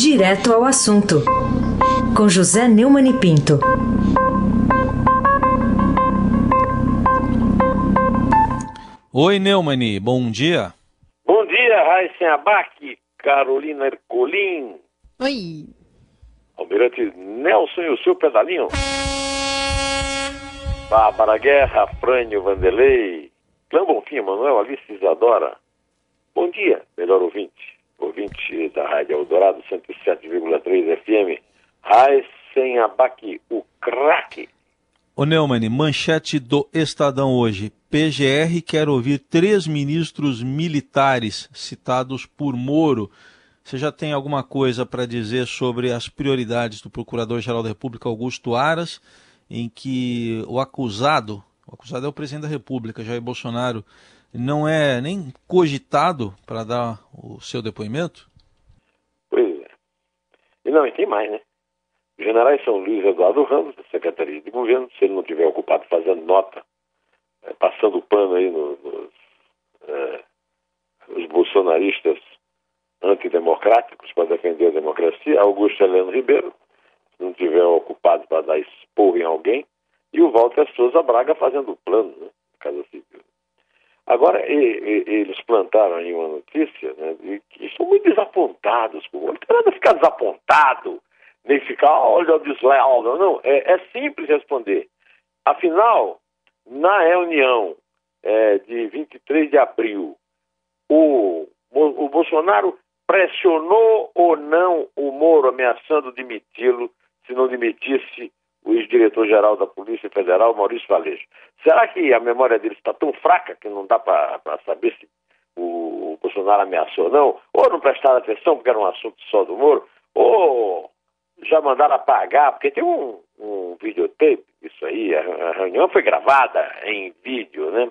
Direto ao assunto, com José Neumann e Pinto. Oi, Neumani, bom dia. Bom dia, Raíssen Abac, Carolina Ercolim. Oi. Almirante Nelson e o seu pedalinho. Bárbara Guerra, Frânio Vanderlei, Clã Bonfim, Manuel Alice Isadora. Bom dia, melhor ouvinte. Ouvinte da Rádio Eldorado 107,3 FM. Raíssen Abac, o craque. Ô Neumann, manchete do Estadão hoje. PGR quer ouvir três ministros militares citados por Moro. Você já tem alguma coisa para dizer sobre as prioridades do Procurador-Geral da República, Augusto Aras, em que o acusado, o acusado é o presidente da República, Jair Bolsonaro, não é nem cogitado para dar o seu depoimento? Pois é. E não, e tem mais, né? Os generais são Luiz Eduardo Ramos, da Secretaria de Governo, se ele não tiver ocupado fazendo nota, é, passando pano aí nos, é, bolsonaristas antidemocráticos para defender a democracia, Augusto Heleno Ribeiro, se não tiver ocupado para dar esporro em alguém, e o Walter Souza Braga fazendo plano, né. Agora, e, e, eles plantaram aí uma notícia né, de que estão muito desapontados. Não tem nada ficar desapontado nem ficar, olha o desleal, não, não. É, é, simples responder. Afinal, na reunião é, de 23 de abril, o, o Bolsonaro pressionou ou não o Moro ameaçando demiti-lo se não demitisse o ex-diretor-geral da Polícia Federal, Maurício Valejo. Será que a memória dele está tão fraca que não dá para saber se o, Bolsonaro ameaçou ou não? Ou não prestaram atenção porque era um assunto só do Moro? Ou já mandaram apagar, porque tem um, um videotape, isso aí, a, a, reunião foi gravada em vídeo, né?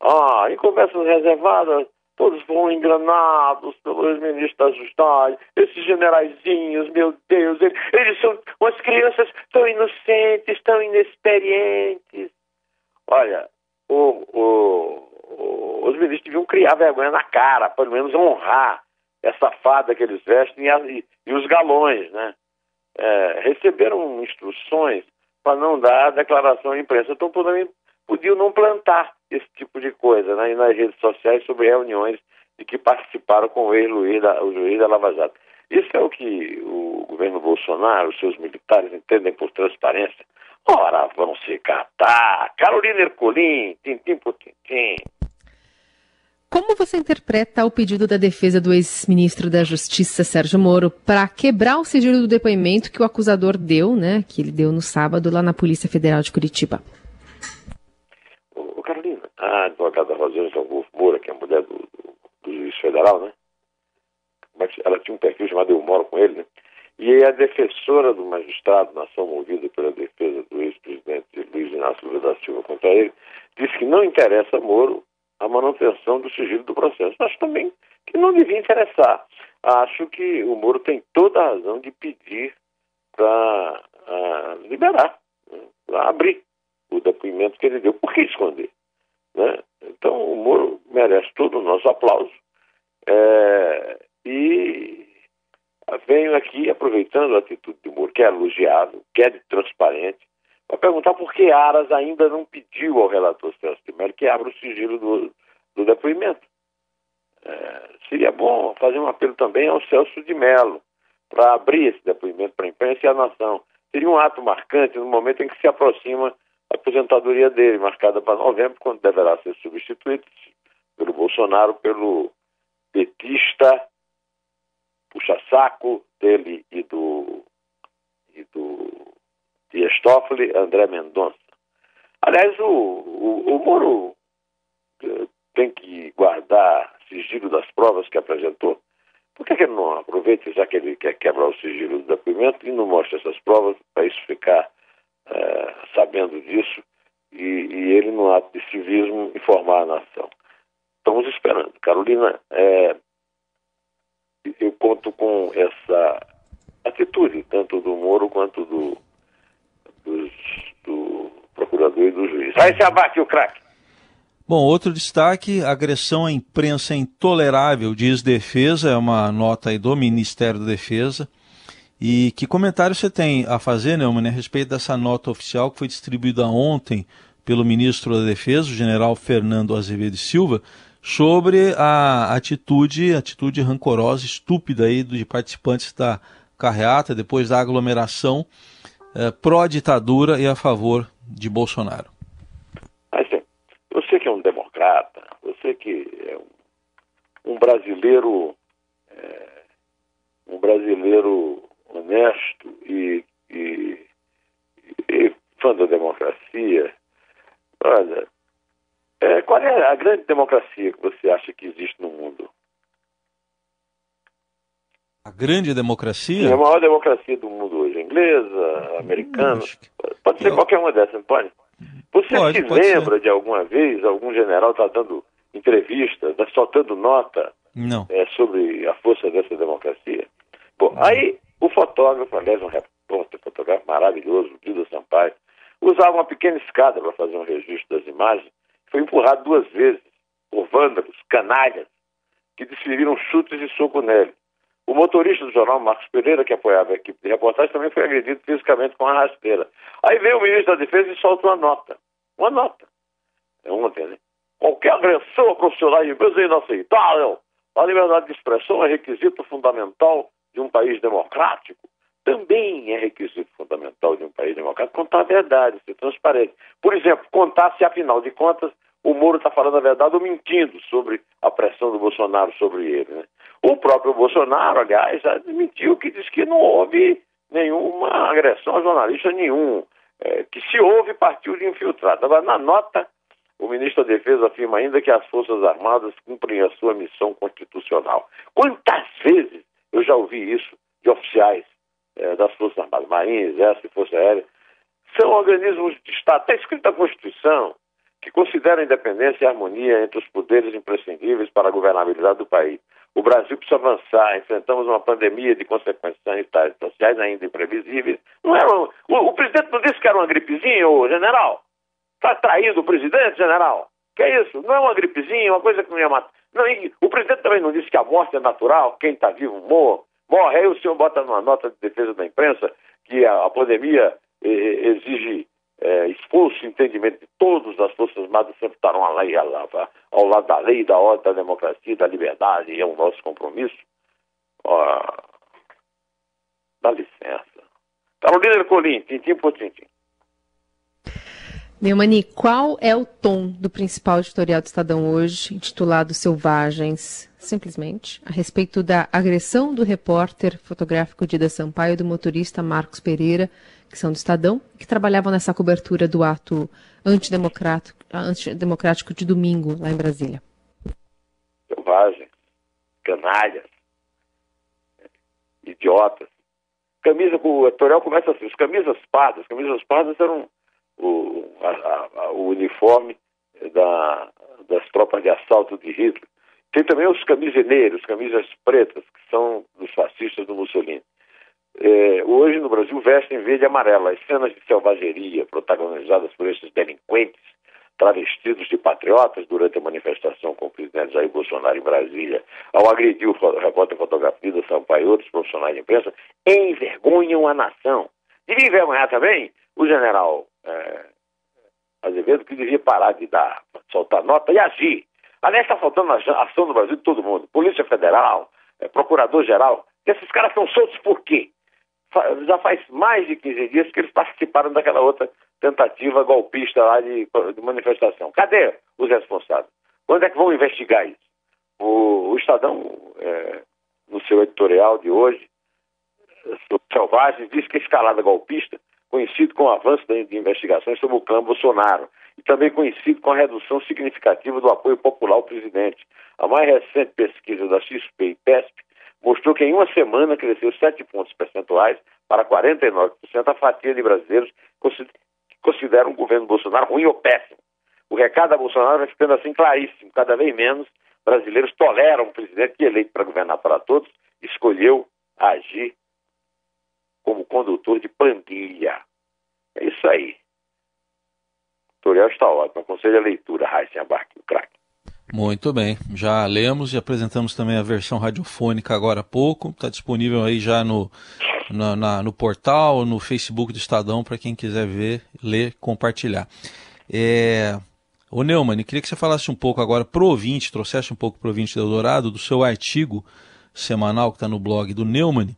Ah, em conversas reservadas, todos foram enganados pelos ministros da Justiça, esses generaizinhos, meu Deus, eles, eles são umas crianças tão inocentes, tão inexperientes. Olha, o, o, os ministros deviam criar vergonha na cara, pelo menos honrar essa fada que eles vestem e, e, e os galões, né? é, receberam instruções para não dar declaração à imprensa. Então, podiam não plantar esse tipo de coisa né, nas redes sociais sobre reuniões de que participaram com o ex-juiz da, o da Lava Jato. Isso é o que o governo Bolsonaro, os seus militares entendem por transparência. Ora, vão se catar. Carolina Ercolim, tintim por tintim. Como você interpreta o pedido da defesa do ex-ministro da Justiça, Sérgio Moro, para quebrar o sigilo do depoimento que o acusador deu, né, que ele deu no sábado lá na Polícia Federal de Curitiba? Ô, Carolina, a advogada Rosângela Augusto Moura, que é a mulher do, do, do, juiz federal, né, ela tinha um perfil chamado Eu Moro com ele, né, e a defensora do magistrado na ação movida pela defesa do ex-presidente Luiz Inácio Lula da Silva contra ele, disse que não interessa a Moro a manutenção do sigilo do processo. Acho também que não devia interessar. Acho que o Moro tem toda a razão de pedir para uh, liberar, né, para abrir o depoimento que ele deu. Por que esconder? Né? Então, o Moro merece todo o nosso aplauso. É, e venho aqui aproveitando a atitude do Moro, que é elogiável, que é transparente, para perguntar por que Aras ainda não pediu ao relator Celso de Mello que abra o sigilo do, do depoimento. É, seria bom fazer um apelo também ao Celso de Mello para abrir esse depoimento para a imprensa e à nação. Seria um ato marcante no momento em que se aproxima a aposentadoria dele, marcada para novembro, quando deverá ser substituído pelo Bolsonaro, pelo petista puxa-saco dele e do, e do Dias Toffoli, André Mendonça. Aliás, o, o, o Moro eh, tem que guardar sigilo das provas que apresentou. Por que, que ele não aproveita, já que ele quer quebrar o sigilo do depoimento, e não mostra essas provas para isso ficar uh, sabendo disso e, e, ele, no ato de civismo, informar a nação? Estamos esperando. Carolina, é, eu conto com essa atitude, tanto do Moro quanto do dos, do procurador e do juiz. Aí se abate o craque. Bom, outro destaque: agressão à imprensa é intolerável, diz Defesa, é uma nota aí do Ministério da Defesa. E que comentário você tem a fazer, Neumann, a respeito dessa nota oficial que foi distribuída ontem pelo ministro da Defesa, o general Fernando Azevedo Silva, sobre a atitude, atitude rancorosa, estúpida aí de participantes da carreata, depois da aglomeração, eh, pró-ditadura e a favor de Bolsonaro? Que é um democrata, você que é um, um brasileiro, é, um brasileiro honesto e, e, e, fã da democracia, olha, é, qual é a grande democracia que você acha que existe no mundo? A grande democracia? Sim, a maior democracia do mundo hoje, inglesa, americana, pode ser eu... qualquer uma dessas, não pode? Você pode, se pode lembra ser. de alguma vez algum general está dando entrevista, tá soltando nota é, sobre a força dessa democracia? Bom, Não. aí o fotógrafo, aliás, um repórter fotógrafo maravilhoso, Guido Sampaio, usava uma pequena escada para fazer um registro das imagens, foi empurrado duas vezes por vândalos, canalhas, que desferiram chutes e soco nele. O motorista do jornal, Marcos Pereira, que apoiava a equipe de reportagem, também foi agredido fisicamente com a rasteira. Aí veio o ministro da Defesa e solta uma nota. Uma nota. É ontem, né? Qualquer agressão a profissionais de empresa é inaceitável. A liberdade de expressão é requisito fundamental de um país democrático. Também é requisito fundamental de um país democrático contar a verdade, ser transparente. Por exemplo, contar se, afinal de contas, o Moro está falando a verdade ou mentindo sobre a pressão do Bolsonaro sobre ele. Né? O próprio Bolsonaro, aliás, admitiu que diz que não houve nenhuma agressão a jornalista nenhum, é, que se houve partiu de infiltrado. Agora, na nota, o ministro da Defesa afirma ainda que as Forças Armadas cumprem a sua missão constitucional. Quantas vezes eu já ouvi isso de oficiais é, das Forças Armadas, Marinha, Exército e Força Aérea? São organismos de Estado, está escrito na Constituição, que considera a independência e a harmonia entre os poderes imprescindíveis para a governabilidade do país. O Brasil precisa avançar, enfrentamos uma pandemia de consequências sanitárias e sociais ainda imprevisíveis. Não era o, o, presidente não disse que era uma gripezinha, ô general? Está traído o presidente, general? Que é isso? Não é uma gripezinha, uma coisa que não ia matar. Não, o presidente também não disse que a morte é natural, quem está vivo morre. Morre, aí o senhor bota numa nota de defesa da imprensa que a, a pandemia eh, exige é, esforço e entendimento de todas as Forças Armadas sempre estarão ao, lado da lei, da ordem, da democracia, da liberdade, e é o nosso compromisso. Ó, dá licença. Carolina Colim, tintim por tintim. Neumani, qual é o tom do principal editorial do Estadão hoje, intitulado Selvagens, simplesmente, a respeito da agressão do repórter fotográfico Dida Sampaio e do motorista Marcos Pereira, que são do Estadão, que trabalhavam nessa cobertura do ato antidemocrático, antidemocrático de domingo lá em Brasília? Selvagens, canalhas, idiotas. Camisa, o editorial começa assim, os camisas pardas, camisas pardas eram o, a, a, o uniforme da, das tropas de assalto de Hitler. Tem também os camisineiros, camisas pretas, que são dos fascistas do Mussolini. É, hoje no Brasil vestem verde e amarelo. As cenas de selvageria protagonizadas por esses delinquentes travestidos de patriotas durante a manifestação com o presidente Jair Bolsonaro em Brasília, ao agredir o repórter fotografia da Sampaio e outros profissionais de imprensa, envergonham a nação. Devia envergonhar também o general é, Azevedo, que devia parar de dar, soltar nota e agir. Aliás, está faltando a ação no Brasil de todo mundo. Polícia Federal, é, Procurador-Geral. Esses caras são soltos por quê? Já faz mais de 15 dias que eles participaram daquela outra tentativa golpista lá de, de manifestação. Cadê os responsáveis? Quando é que vão investigar isso? O, o Estadão, é, no seu editorial de hoje, sobre Selvagens, diz que a escalada golpista conhecido com o avanço de investigações sobre o clã Bolsonaro e também conhecido com a redução significativa do apoio popular ao presidente. A mais recente pesquisa da XP e PESP mostrou que em uma semana cresceu 7 pontos percentuais para 49% a fatia de brasileiros que consideram o governo Bolsonaro ruim ou péssimo. O recado a Bolsonaro vai ficando assim claríssimo. Cada vez menos brasileiros toleram um presidente que, eleito para governar para todos, escolheu agir como condutor de pandilha. É isso aí. tutorial está ótimo. Aconselho a leitura, Raíssa Abarque, o craque. Muito bem, já lemos e apresentamos também a versão radiofônica agora há pouco. Está disponível aí já no, na, na, no portal, no Facebook do Estadão, para quem quiser ver, ler, compartilhar. É... Ô Neumann, queria que você falasse um pouco agora pro ouvinte, trouxesse um pouco pro ouvinte do Eldorado, do seu artigo semanal que está no blog do Neumann,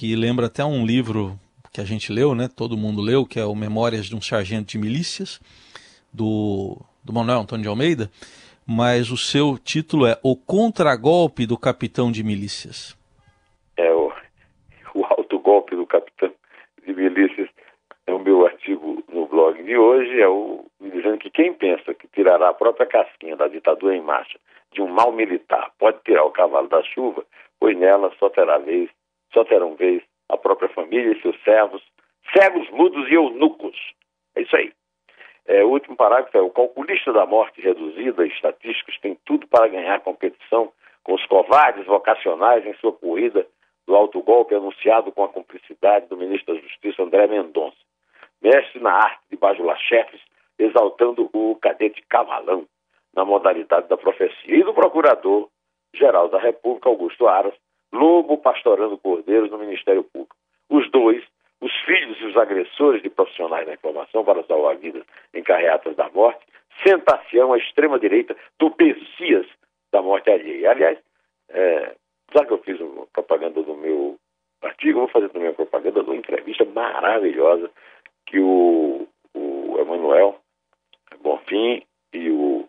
que lembra até um livro que a gente leu, né? Todo mundo leu, que é o Memórias de um Sargento de Milícias, do, do Manuel Antônio de Almeida, mas o seu título é O Contragolpe do Capitão de Milícias. É o, o autogolpe do Capitão de Milícias é o meu artigo no blog de hoje, é o dizendo que quem pensa que tirará a própria casquinha da ditadura em marcha de um mal militar pode tirar o cavalo da chuva, pois nela só terá vez, só terão vez a própria família e seus servos, cegos, mudos e eunucos. É isso aí. É, o último parágrafo é: o calculista da morte reduzida, estatísticos, tem tudo para ganhar competição com os covardes vocacionais em sua corrida do alto golpe anunciado com a cumplicidade do ministro da Justiça André Mendonça. Mestre na arte de bajular chefes, exaltando o cadete Cavalão na modalidade da profecia, e do procurador-geral da República, Augusto Aras, lobo pastorando cordeiros no Ministério Público. Os dois, os filhos e os agressores de profissionais da informação para salvar vidas em carreatas da morte, sentação à extrema-direita do Messias da morte alheia. Aliás, é, já que eu fiz uma propaganda do meu artigo, vou fazer também uma propaganda de uma entrevista maravilhosa que o, o Emanuel Bonfim e o,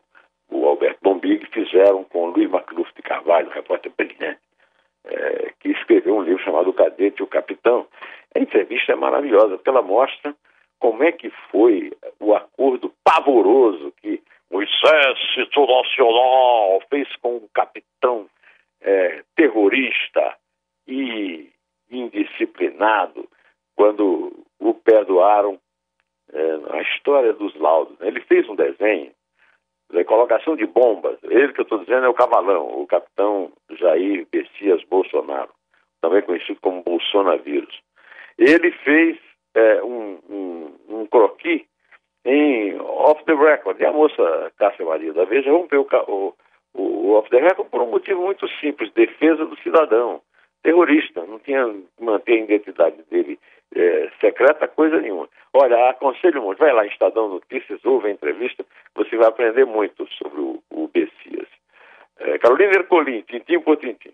o Alberto Bombig fizeram com o Luiz Macluf de Carvalho, repórter brilhante, é, que escreveu um livro chamado Cadete e o Capitão. A entrevista é maravilhosa, porque ela mostra como é que foi o acordo pavoroso que o Exército Nacional fez com o capitão é, terrorista e indisciplinado quando o perdoaram é, a história dos laudos. Né? Ele fez um desenho a colocação de bombas. Ele que eu estou dizendo é o Cavalão, o capitão Jair Messias Bolsonaro, também conhecido como Bolsonavírus. Ele fez é, um, um, um croquis em off the record. E a moça Cássia Maria da Veja rompeu o, o, o off the record por um motivo muito simples: defesa do cidadão. Terrorista, não tinha manter a identidade dele é, secreta coisa nenhuma. Olha, aconselho muito, vai lá em Estadão Notícias, ouve a entrevista, você vai aprender muito sobre o, o Bessias. É, Carolina Ercolim, tintim por tintim.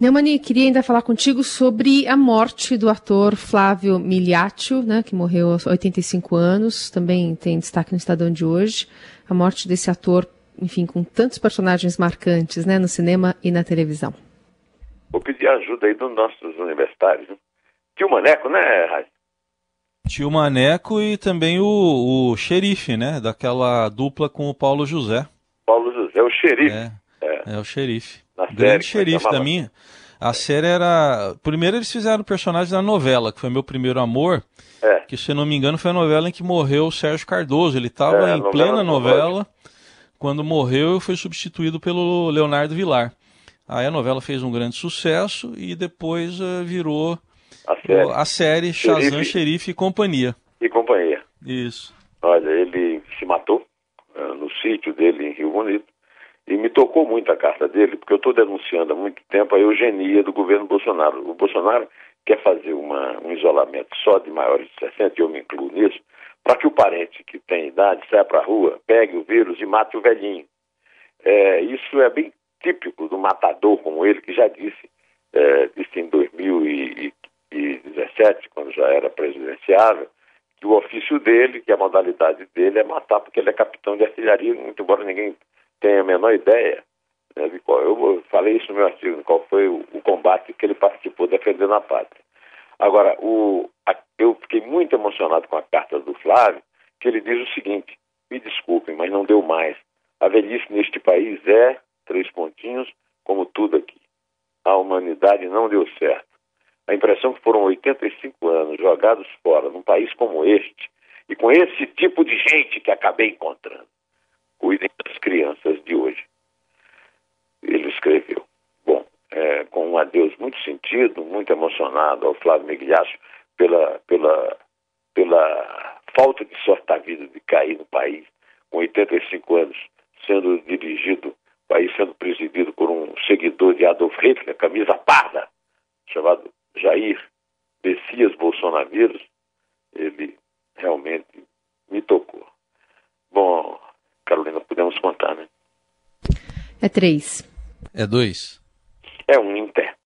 Neumani, queria ainda falar contigo sobre a morte do ator Flávio Miliaccio, né, que morreu aos 85 anos, também tem destaque no Estadão de hoje. A morte desse ator, enfim, com tantos personagens marcantes né, no cinema e na televisão. Vou pedir ajuda aí dos nossos universitários. Né? Tio Maneco, né, Raio? Tio Maneco e também o, o xerife, né? Daquela dupla com o Paulo José. Paulo José, o xerife. É, é. é o xerife. Na Grande série, é xerife da minha. A série era. Primeiro eles fizeram o personagem da novela, que foi meu primeiro amor. É. Que, se eu não me engano, foi a novela em que morreu o Sérgio Cardoso. Ele estava é, em plena novela. Quando morreu, eu fui substituído pelo Leonardo Vilar. Aí a novela fez um grande sucesso e depois uh, virou a série, a série Shazam, Xerife e Companhia. E Companhia. Isso. Olha, ele se matou uh, no sítio dele em Rio Bonito e me tocou muito a carta dele, porque eu estou denunciando há muito tempo a eugenia do governo Bolsonaro. O Bolsonaro quer fazer uma, um isolamento só de maiores de 60, e eu me incluo nisso, para que o parente que tem idade saia para a rua, pegue o vírus e mate o velhinho. É, isso é bem típico do matador como ele, que já disse, é, disse em 2017, quando já era presidenciável, que o ofício dele, que a modalidade dele é matar, porque ele é capitão de artilharia, muito embora ninguém tenha a menor ideia né, de qual. Eu falei isso no meu artigo, qual foi o, o combate que ele participou defendendo a pátria. Agora, o, a, eu fiquei muito emocionado com a carta do Flávio, que ele diz o seguinte: me desculpem, mas não deu mais. A velhice neste país é três pontinhos, como tudo aqui. A humanidade não deu certo. A impressão que foram 85 anos jogados fora num país como este, e com esse tipo de gente que acabei encontrando. Cuidem das crianças de hoje. Ele escreveu. Bom, é, com um adeus muito sentido, muito emocionado ao Flávio Migliacho pela, pela, pela falta de sorte da vida de cair no país com 85 anos, sendo dirigido, país sendo presidido por um seguidor de Adolf Hitler, camisa parda, chamado Jair Messias Bolsonaro, ele realmente me tocou. Bom, Carolina, podemos contar, né? É três. É dois. É um inter.